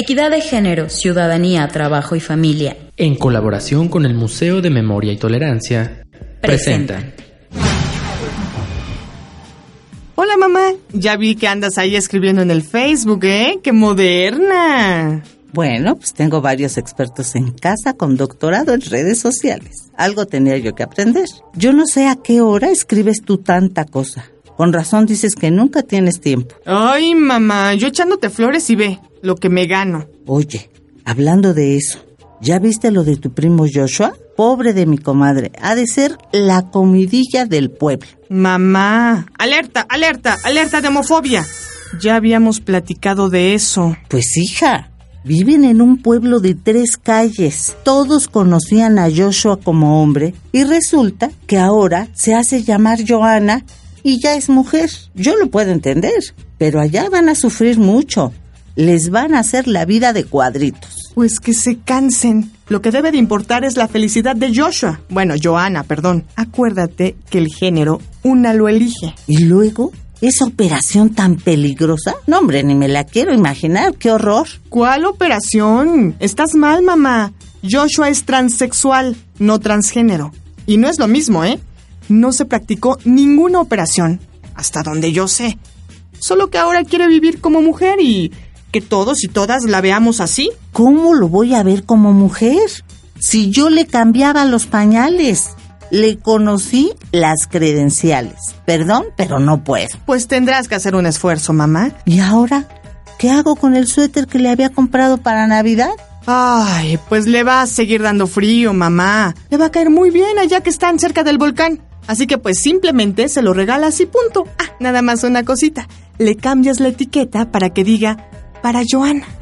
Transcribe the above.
Equidad de género, ciudadanía, trabajo y familia. En colaboración con el Museo de Memoria y Tolerancia, presenta. Hola mamá, ya vi que andas ahí escribiendo en el Facebook, ¿eh? ¡Qué moderna! Bueno, pues tengo varios expertos en casa con doctorado en redes sociales. Algo tenía yo que aprender. Yo no sé a qué hora escribes tú tanta cosa. Con razón dices que nunca tienes tiempo. Ay, mamá, yo echándote flores y ve lo que me gano. Oye, hablando de eso, ¿ya viste lo de tu primo Joshua? Pobre de mi comadre, ha de ser la comidilla del pueblo. Mamá, alerta, alerta, alerta de homofobia. Ya habíamos platicado de eso. Pues hija, viven en un pueblo de tres calles. Todos conocían a Joshua como hombre y resulta que ahora se hace llamar Joana y ya es mujer. Yo lo puedo entender, pero allá van a sufrir mucho. Les van a hacer la vida de cuadritos. Pues que se cansen. Lo que debe de importar es la felicidad de Joshua. Bueno, Joana, perdón. Acuérdate que el género una lo elige. ¿Y luego? ¿Esa operación tan peligrosa? No, hombre, ni me la quiero imaginar. ¡Qué horror! ¿Cuál operación? Estás mal, mamá. Joshua es transexual, no transgénero. Y no es lo mismo, ¿eh? no se practicó ninguna operación, hasta donde yo sé. Solo que ahora quiere vivir como mujer y que todos y todas la veamos así. ¿Cómo lo voy a ver como mujer? Si yo le cambiaba los pañales, le conocí las credenciales. Perdón, pero no puedo. Pues tendrás que hacer un esfuerzo, mamá. ¿Y ahora? ¿Qué hago con el suéter que le había comprado para Navidad? Ay, pues le va a seguir dando frío, mamá. Le va a caer muy bien allá que están cerca del volcán. Así que pues simplemente se lo regalas y punto. Ah, nada más una cosita. Le cambias la etiqueta para que diga para Joana.